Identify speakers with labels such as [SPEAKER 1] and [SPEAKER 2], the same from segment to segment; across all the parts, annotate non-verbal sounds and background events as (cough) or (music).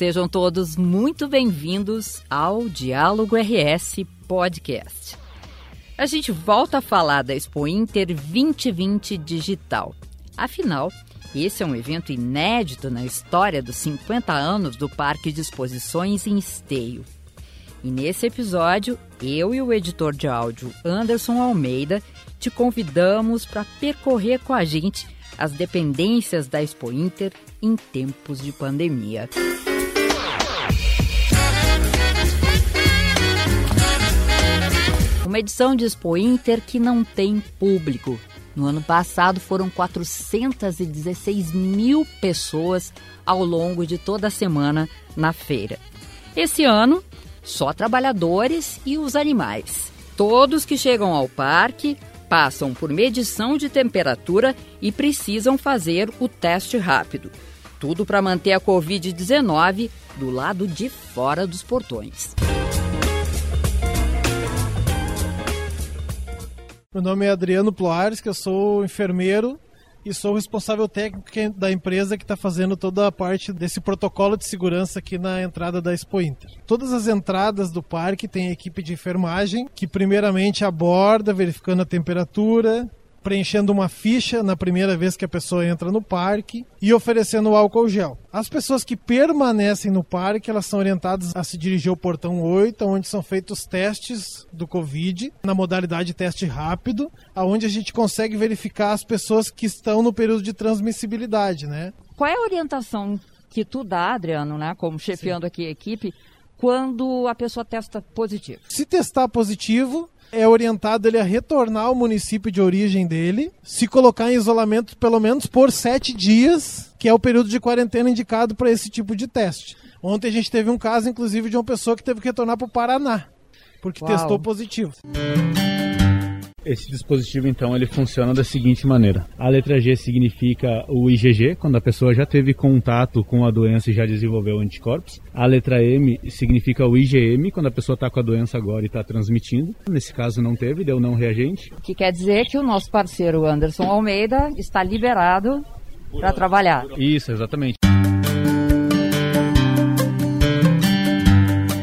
[SPEAKER 1] Sejam todos muito bem-vindos ao Diálogo RS Podcast. A gente volta a falar da Expo Inter 2020 Digital. Afinal, esse é um evento inédito na história dos 50 anos do Parque de Exposições em Esteio. E nesse episódio, eu e o editor de áudio Anderson Almeida te convidamos para percorrer com a gente as dependências da Expo Inter em tempos de pandemia. Uma edição de Expo Inter que não tem público. No ano passado foram 416 mil pessoas ao longo de toda a semana na feira. Esse ano, só trabalhadores e os animais. Todos que chegam ao parque passam por medição de temperatura e precisam fazer o teste rápido. Tudo para manter a Covid-19 do lado de fora dos portões.
[SPEAKER 2] Meu nome é Adriano Ploares, que eu sou enfermeiro e sou responsável técnico da empresa que está fazendo toda a parte desse protocolo de segurança aqui na entrada da Expo Inter. Todas as entradas do parque têm equipe de enfermagem que primeiramente aborda, verificando a temperatura, preenchendo uma ficha na primeira vez que a pessoa entra no parque e oferecendo álcool gel. As pessoas que permanecem no parque, elas são orientadas a se dirigir ao portão 8, onde são feitos testes do Covid, na modalidade teste rápido, aonde a gente consegue verificar as pessoas que estão no período de transmissibilidade, né?
[SPEAKER 1] Qual é a orientação que tu dá, Adriano, né, como chefiando Sim. aqui a equipe, quando a pessoa testa positivo?
[SPEAKER 2] Se testar positivo, é orientado ele a retornar ao município de origem dele, se colocar em isolamento pelo menos por sete dias, que é o período de quarentena indicado para esse tipo de teste. Ontem a gente teve um caso, inclusive, de uma pessoa que teve que retornar para o Paraná, porque Uau. testou positivo.
[SPEAKER 3] Esse dispositivo, então, ele funciona da seguinte maneira. A letra G significa o IgG, quando a pessoa já teve contato com a doença e já desenvolveu anticorpos. A letra M significa o IgM, quando a pessoa está com a doença agora e está transmitindo. Nesse caso não teve, deu não reagente.
[SPEAKER 1] O que quer dizer que o nosso parceiro Anderson Almeida está liberado para trabalhar.
[SPEAKER 3] Isso, exatamente.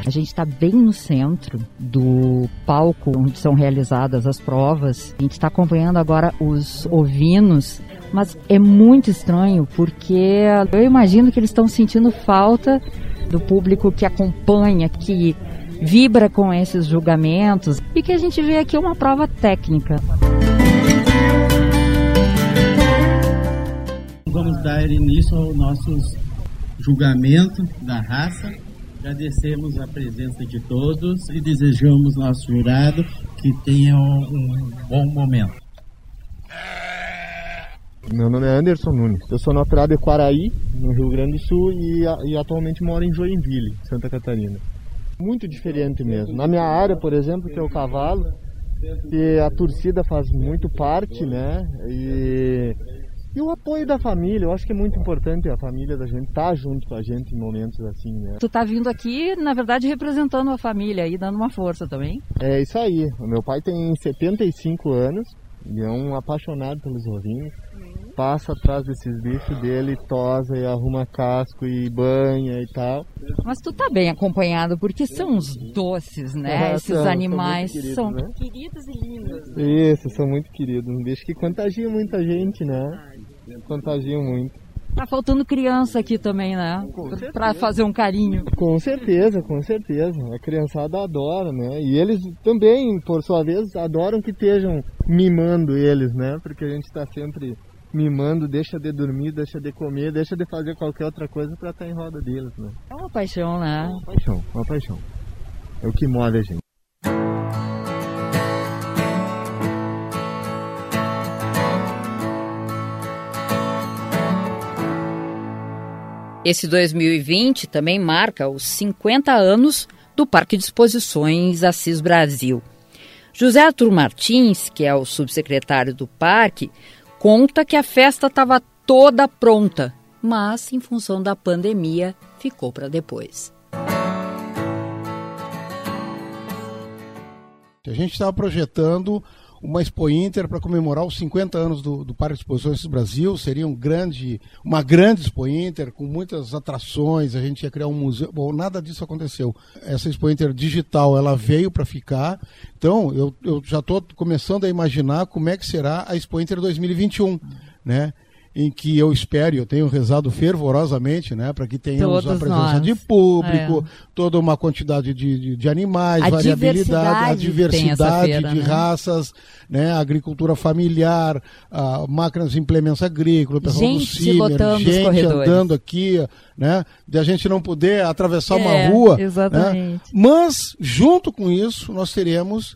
[SPEAKER 1] A gente está bem no centro do palco onde são realizadas as provas. A gente está acompanhando agora os ovinos, mas é muito estranho porque eu imagino que eles estão sentindo falta do público que acompanha, que vibra com esses julgamentos e que a gente vê aqui uma prova técnica.
[SPEAKER 4] Vamos dar início ao nosso julgamento da raça Agradecemos a presença de todos e desejamos nosso jurado que tenha um bom momento.
[SPEAKER 5] Meu nome é Anderson Nunes. Eu sou natural de Quaraí, no Rio Grande do Sul, e, e atualmente moro em Joinville, Santa Catarina. Muito diferente mesmo. Na minha área, por exemplo, que é o cavalo, e a torcida faz muito parte, né? E e o apoio da família, eu acho que é muito importante a família da gente estar tá junto com a gente em momentos assim, né?
[SPEAKER 1] Tu tá vindo aqui, na verdade, representando a família e dando uma força também.
[SPEAKER 5] É isso aí. O meu pai tem 75 anos e é um apaixonado pelos ovinhos. Passa atrás desses bichos dele, tosa e arruma casco e banha e tal.
[SPEAKER 1] Mas tu tá bem acompanhado, porque são os doces, né? É, Esses são, animais
[SPEAKER 5] são,
[SPEAKER 1] são
[SPEAKER 5] né?
[SPEAKER 1] queridos e lindos.
[SPEAKER 5] Né? Isso, são muito queridos. Um bicho que contagia muita gente, né? Contagiam muito.
[SPEAKER 1] Tá faltando criança aqui também, né? Para fazer um carinho.
[SPEAKER 5] Com certeza, com certeza. A criançada adora, né? E eles também, por sua vez, adoram que estejam mimando eles, né? Porque a gente está sempre mimando, deixa de dormir, deixa de comer, deixa de fazer qualquer outra coisa para estar tá em roda deles, né?
[SPEAKER 1] É uma paixão, né?
[SPEAKER 5] É uma paixão, uma paixão. É o que move a gente.
[SPEAKER 1] Esse 2020 também marca os 50 anos do Parque de Exposições Assis Brasil. José Arthur Martins, que é o subsecretário do parque, conta que a festa estava toda pronta, mas em função da pandemia ficou para depois.
[SPEAKER 6] A gente estava projetando uma Expo Inter para comemorar os 50 anos do, do Parque de Exposições do Brasil. Seria um grande, uma grande Expo Inter com muitas atrações. A gente ia criar um museu. Bom, nada disso aconteceu. Essa Expo Inter digital ela veio para ficar. Então eu, eu já estou começando a imaginar como é que será a Expo Inter 2021, né? Em que eu espero, eu tenho rezado fervorosamente, né, para que tenhamos
[SPEAKER 1] Todos
[SPEAKER 6] a presença
[SPEAKER 1] nós.
[SPEAKER 6] de público,
[SPEAKER 1] É.
[SPEAKER 6] toda uma quantidade de, de, de animais,
[SPEAKER 1] A
[SPEAKER 6] variabilidade, a
[SPEAKER 1] diversidade feira,
[SPEAKER 6] de
[SPEAKER 1] né?
[SPEAKER 6] raças, né, agricultura familiar, ah, máquinas de implementos agrícolas, pessoal
[SPEAKER 1] Gente
[SPEAKER 6] do CIMER, gente andando aqui, né, de a gente não poder atravessar
[SPEAKER 1] É,
[SPEAKER 6] uma rua, né?
[SPEAKER 1] exatamente.
[SPEAKER 6] Mas, junto com isso, nós teremos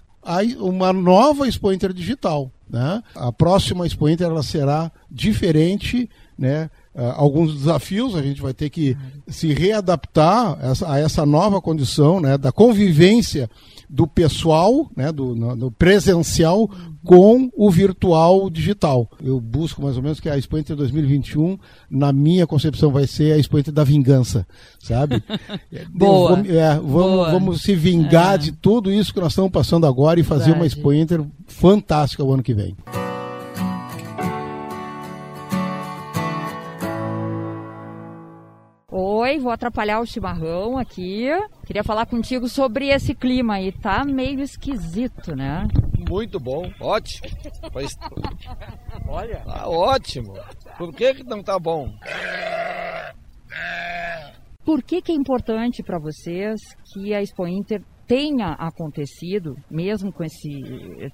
[SPEAKER 6] uma nova Expo Inter digital. Né? A próxima Expo Inter ela será diferente, né? Ah, alguns desafios a gente vai ter que se readaptar a essa, nova condição né? da convivência do pessoal, né? do, no- do presencial com o virtual digital. Eu busco mais ou menos que a Expo Inter 2021, na minha concepção, vai ser a Expo Inter da vingança, sabe? (laughs)
[SPEAKER 1] Boa.
[SPEAKER 6] Vamos- é, vamos,
[SPEAKER 1] Boa.
[SPEAKER 6] vamos se vingar
[SPEAKER 1] É.
[SPEAKER 6] de tudo isso que nós estamos passando agora e fazer uma
[SPEAKER 1] Verdade.
[SPEAKER 6] Expo Inter fantástica o ano que vem.
[SPEAKER 1] Oi, vou atrapalhar o chimarrão aqui. Queria falar contigo sobre esse clima aí. Tá meio esquisito, né?
[SPEAKER 7] Muito bom, ótimo. Pois- (laughs) Olha. Tá ótimo. Por que, que não tá bom?
[SPEAKER 1] Por que, que é importante para vocês que a Expo Inter tenha acontecido, mesmo com esse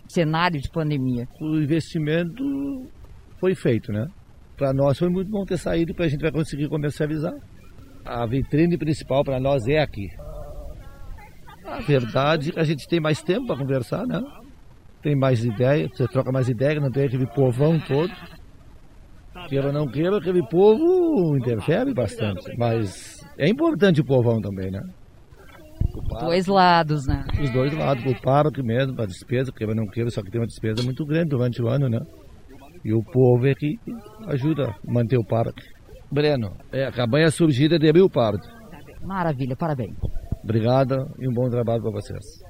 [SPEAKER 1] cenário de pandemia?
[SPEAKER 8] o investimento foi feito, né? Para nós foi muito bom ter saído, para a gente vai conseguir comercializar. A vitrine principal para nós é aqui. A verdade é que a gente tem mais tempo para conversar, né? Tem mais ideia, você troca mais ideia, não tem aquele povão todo. Queira ou não queira, aquele povo interfere bastante. Mas é importante o povão também, né?
[SPEAKER 1] Dois lados, né?
[SPEAKER 8] os dois lados, o parque mesmo, para despesa, queira ou não queira, só que tem uma despesa muito grande durante o ano, né? E o povo é que ajuda a manter o parque. Breno, é a campanha surgida de Rio Pardo.
[SPEAKER 1] Maravilha, parabéns.
[SPEAKER 8] Obrigado e um bom trabalho para vocês.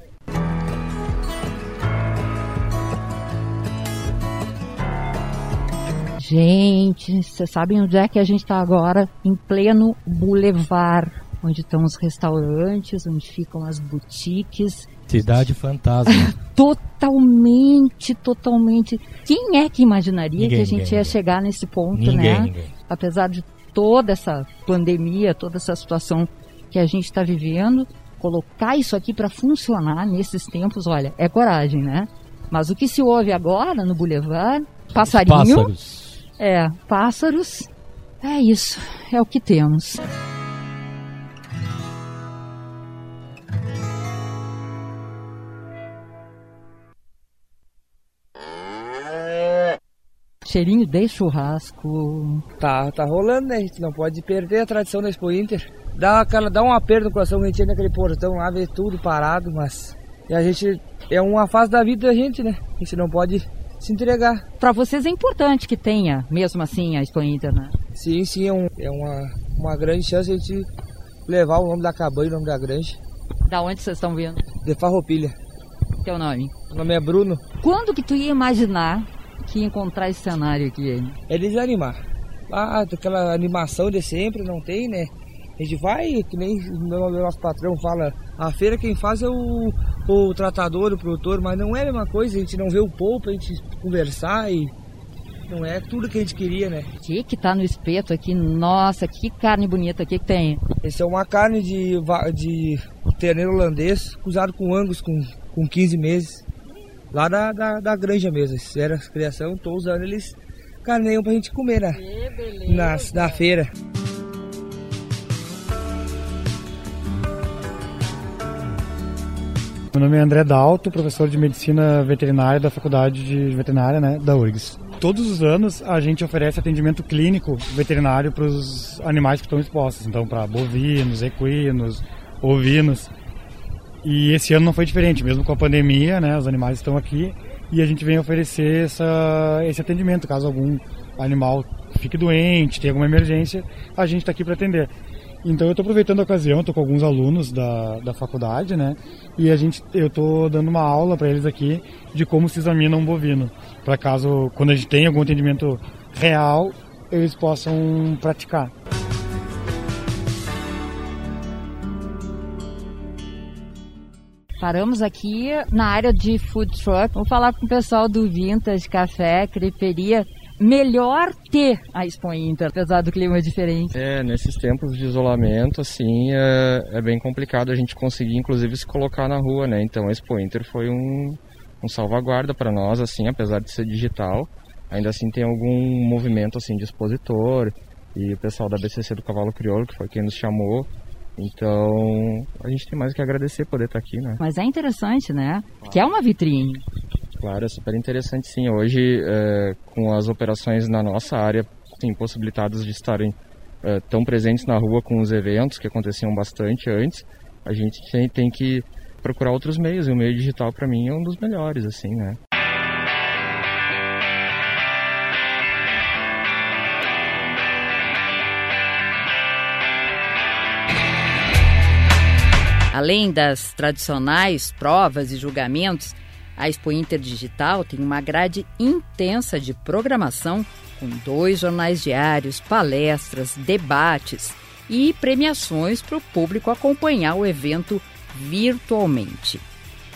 [SPEAKER 1] Gente, vocês sabem onde é que a gente está agora? Em pleno boulevard, onde estão os restaurantes, onde ficam as boutiques.
[SPEAKER 9] Cidade fantasma. (laughs)
[SPEAKER 1] Totalmente, totalmente. Quem é que imaginaria
[SPEAKER 9] Ninguém,
[SPEAKER 1] que a gente
[SPEAKER 9] ninguém,
[SPEAKER 1] ia
[SPEAKER 9] ninguém.
[SPEAKER 1] chegar nesse ponto, né? Apesar de toda essa pandemia, toda essa situação que a gente está vivendo, colocar isso aqui para funcionar nesses tempos, olha, é coragem, né? Mas o que se ouve agora no Boulevard, passarinho,
[SPEAKER 9] Pássaros.
[SPEAKER 1] É, pássaros, é isso, é o que temos. Cheirinho de churrasco.
[SPEAKER 10] Tá, tá rolando, né? A gente não pode perder a tradição da Expo Inter. Dá, aquela, dá um aperto no coração que a gente entra naquele portão lá, vê tudo parado, mas. E a gente. É uma fase da vida da gente, né? A gente não pode se entregar.
[SPEAKER 1] Para vocês é importante que tenha, mesmo assim, a Expo Inter, né?
[SPEAKER 10] Sim, sim, é, um, é uma, uma grande chance a gente levar o nome da cabanha, o nome da granja,
[SPEAKER 1] Da onde vocês estão vindo?
[SPEAKER 10] de Farroupilha.
[SPEAKER 1] Teu nome?
[SPEAKER 10] O nome é Bruno.
[SPEAKER 1] Quando que tu ia imaginar que ia encontrar esse cenário aqui?
[SPEAKER 10] É desanimar. Ah, aquela animação de sempre, não tem, né? A gente vai, que nem meu- o nosso patrão fala, a feira quem faz é o, o tratador, o produtor, mas não é a mesma coisa, a gente não vê o povo pra gente conversar e não é tudo que a gente queria, né?
[SPEAKER 1] O que que tá no espeto aqui? Nossa, que carne bonita aqui que tem.
[SPEAKER 10] Esse é uma carne de, de terneiro holandês, usado com angus com, com 15 meses, lá da, da, da granja mesmo. Essa era a criação, tô usando eles carneiam pra gente comer na, na, na feira.
[SPEAKER 11] Meu nome é André Dalto, professor de medicina veterinária da Faculdade de Veterinária né, da URGS. Todos os anos a gente oferece atendimento clínico veterinário para os animais que estão expostos, então para bovinos, equinos, ovinos. E esse ano não foi diferente, mesmo com a pandemia, né, os animais estão aqui e a gente vem oferecer essa, esse atendimento. Caso algum animal fique doente, tenha alguma emergência, a gente está aqui para atender. Então eu estou aproveitando a ocasião, estou com alguns alunos da, da faculdade, né? E a gente, eu estou dando uma aula para eles aqui de como se examina um bovino, para caso quando a gente tem algum entendimento real, eles possam praticar.
[SPEAKER 1] Paramos aqui na área de food truck. Vou falar com o pessoal do Vintage Café, Creperia. Melhor ter a Expo Inter, apesar do clima diferente.
[SPEAKER 9] É, nesses tempos de isolamento, assim, é, é, bem complicado a gente conseguir, inclusive, se colocar na rua, né? Então a Expo Inter foi um, um salvaguarda para nós, assim, apesar de ser digital. Ainda assim tem algum movimento, assim, de expositor. E o pessoal da BCC do Cavalo Crioulo, que foi quem nos chamou, então, a gente tem mais que agradecer poder estar aqui, né?
[SPEAKER 1] Mas é interessante, né? Que é uma vitrine.
[SPEAKER 9] Claro, é super interessante sim. Hoje, é, com as operações na nossa área, sim, possibilitadas de estarem é, tão presentes na rua com os eventos que aconteciam bastante antes, a gente tem, tem que procurar outros meios. E o meio digital, para mim, é um dos melhores, assim, né?
[SPEAKER 1] Além das tradicionais provas e julgamentos, a Expo Inter Digital tem uma grade intensa de programação com dois jornais diários, palestras, debates e premiações para o público acompanhar o evento virtualmente.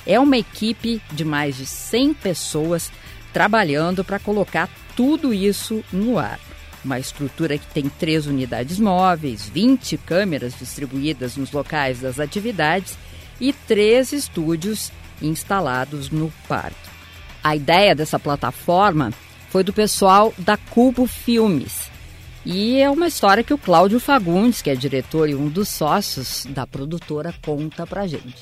[SPEAKER 1] É uma equipe de mais de 100 pessoas trabalhando para colocar tudo isso no ar. Uma estrutura que tem três unidades móveis, 20 câmeras distribuídas nos locais das atividades e três estúdios instalados no parque. A ideia dessa plataforma foi do pessoal da Cubo Filmes. E é uma história que o Cláudio Fagundes, que é diretor e um dos sócios da produtora, conta pra gente.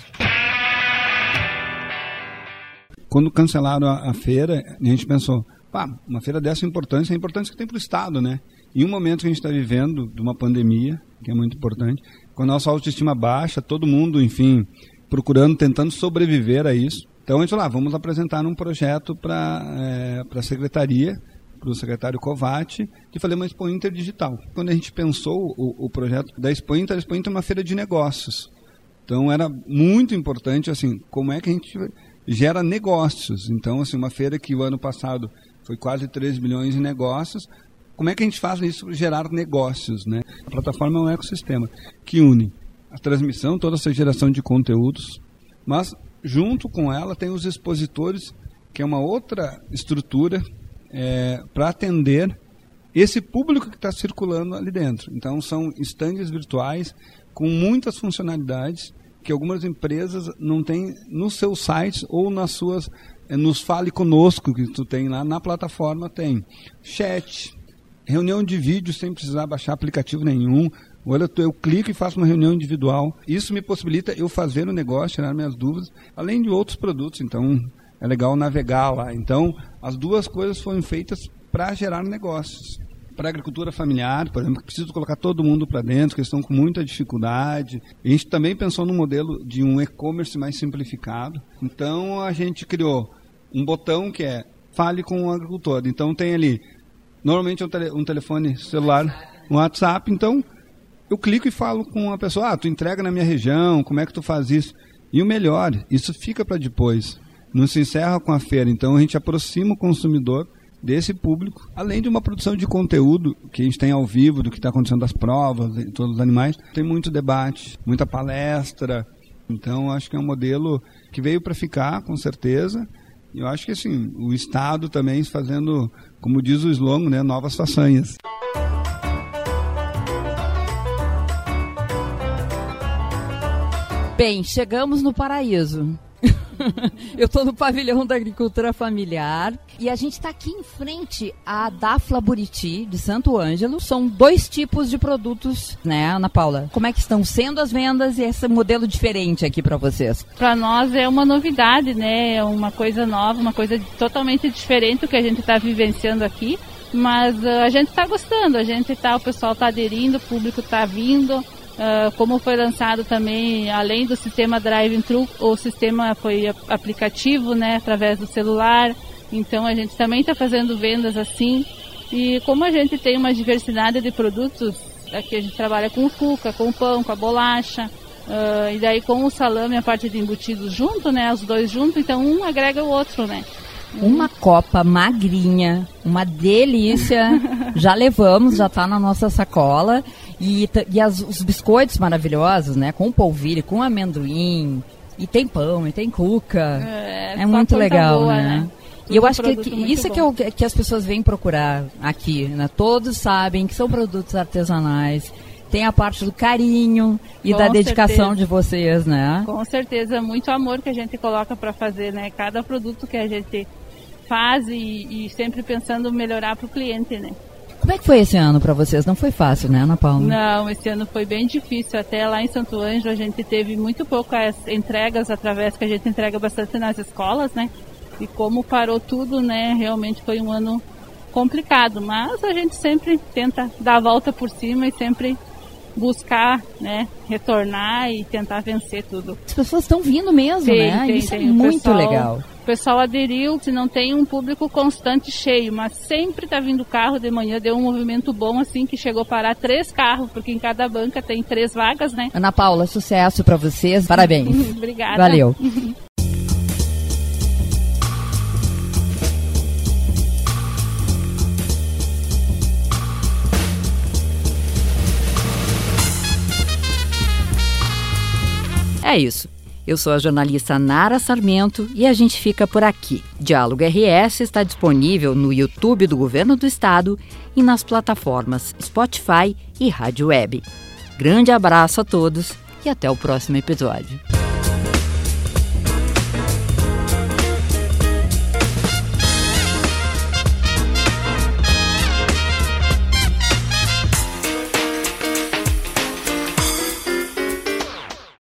[SPEAKER 12] Quando cancelaram a, a feira, a gente pensou, Pá, uma feira dessa importância, é importante que tem para o Estado, né? Em um momento que a gente está vivendo de uma pandemia, que é muito importante, com a nossa autoestima baixa, todo mundo, enfim, procurando, tentando sobreviver a isso. Então a gente falou, ah, vamos apresentar um projeto para é, a secretaria, para o secretário Covati, de fazer uma Expo Inter digital. Quando a gente pensou o, o projeto da Expo Inter, a Expo Inter é uma feira de negócios. Então era muito importante, assim, como é que a gente gera negócios. Então, assim, uma feira que o ano passado foi quase 3 milhões de negócios. Como é que a gente faz isso gerar negócios, né? A plataforma é um ecossistema que une a transmissão, toda essa geração de conteúdos, mas junto com ela tem os expositores, que é uma outra estrutura é, para atender esse público que está circulando ali dentro. Então são estandes virtuais com muitas funcionalidades que algumas empresas não têm nos seus sites ou nas suas é, nos fale conosco que tu tem lá na plataforma tem chat, reunião de vídeo sem precisar baixar aplicativo nenhum. Olha, eu clico e faço uma reunião individual. Isso me possibilita eu fazer o negócio, tirar minhas dúvidas, além de outros produtos. Então, é legal navegar lá. Então, as duas coisas foram feitas para gerar negócios para a agricultura familiar, por exemplo, preciso colocar todo mundo para dentro, que estão com muita dificuldade. A gente também pensou no modelo de um e-commerce mais simplificado. Então a gente criou um botão que é fale com o agricultor. Então tem ali, normalmente um, tele, um telefone celular, um WhatsApp. Então eu clico e falo com a pessoa, ah, tu entrega na minha região, como é que tu faz isso? E o melhor, isso fica para depois. Não se encerra com a feira. Então a gente aproxima o consumidor desse público, além de uma produção de conteúdo que a gente tem ao vivo do que está acontecendo das provas e todos os animais, tem muito debate, muita palestra. Então acho que é um modelo que veio para ficar, com certeza. Eu acho que assim, o Estado também fazendo, como diz o slogan, né, novas façanhas.
[SPEAKER 1] Bem, chegamos no paraíso. (laughs) eu estou no pavilhão da agricultura familiar e a gente está aqui em frente à Dafla Buriti de Santo Ângelo. São dois tipos de produtos, né, Ana Paula? Como é que estão sendo as vendas e esse modelo diferente aqui para vocês?
[SPEAKER 13] Para nós é uma novidade, né? É uma coisa nova, uma coisa totalmente diferente do que a gente está vivenciando aqui. Mas uh, a gente está gostando, a gente tá, o pessoal está aderindo, o público está vindo. Uh, como foi lançado também, além do sistema drive-thru, o sistema foi aplicativo, né, através do celular. Então a gente também está fazendo vendas assim. E como a gente tem uma diversidade de produtos, aqui a gente trabalha com cuca, com pão, com a bolacha. Uh, e daí com o salame a parte de embutidos junto, né? Os dois juntos, então um agrega o outro, né?
[SPEAKER 1] Uma copa magrinha, uma delícia. (laughs) já levamos, já está na nossa sacola. E, e as, os biscoitos maravilhosos, né? Com polvilho, com amendoim. E tem pão, e tem cuca. É, é muito legal, boa, né? né? E eu acho que, que isso é que, eu, que as pessoas vêm procurar aqui, né? Todos sabem que são produtos artesanais, tem a parte do carinho e Com da dedicação certeza. de vocês, né?
[SPEAKER 13] Com certeza, muito amor que a gente coloca para fazer, né? Cada produto que a gente faz e, e sempre pensando melhorar para o cliente, né?
[SPEAKER 1] Como é que foi esse ano para vocês? Não foi fácil, né, Ana Paula?
[SPEAKER 13] Não, esse ano foi bem difícil. Até lá em Santo Ângelo a gente teve muito poucas entregas através que a gente entrega bastante nas escolas, né? E como parou tudo, né? Realmente foi um ano complicado, mas a gente sempre tenta dar a volta por cima e sempre buscar, né, retornar e tentar vencer tudo.
[SPEAKER 1] As pessoas estão vindo mesmo, tem, né? Tem, Isso tem. é muito pessoal, legal.
[SPEAKER 13] O pessoal aderiu, se não tem um público constante cheio, mas sempre está vindo carro de manhã, deu um movimento bom assim que chegou a parar três carros, porque em cada banca tem três vagas, né?
[SPEAKER 1] Ana Paula, sucesso para vocês, parabéns. (laughs)
[SPEAKER 13] Obrigada.
[SPEAKER 1] Valeu. (laughs) É isso. Eu sou a jornalista Nara Sarmento e a gente fica por aqui. Diálogo RS está disponível no YouTube do Governo do Estado e nas plataformas Spotify e Rádio Web. Grande abraço a todos e até o próximo episódio.